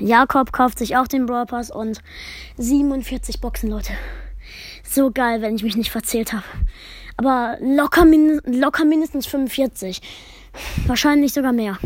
Jakob kauft sich auch den Brawl Pass und 47 Boxen, Leute. So geil, wenn ich mich nicht verzählt habe. Aber locker, min locker mindestens 45. Wahrscheinlich sogar mehr.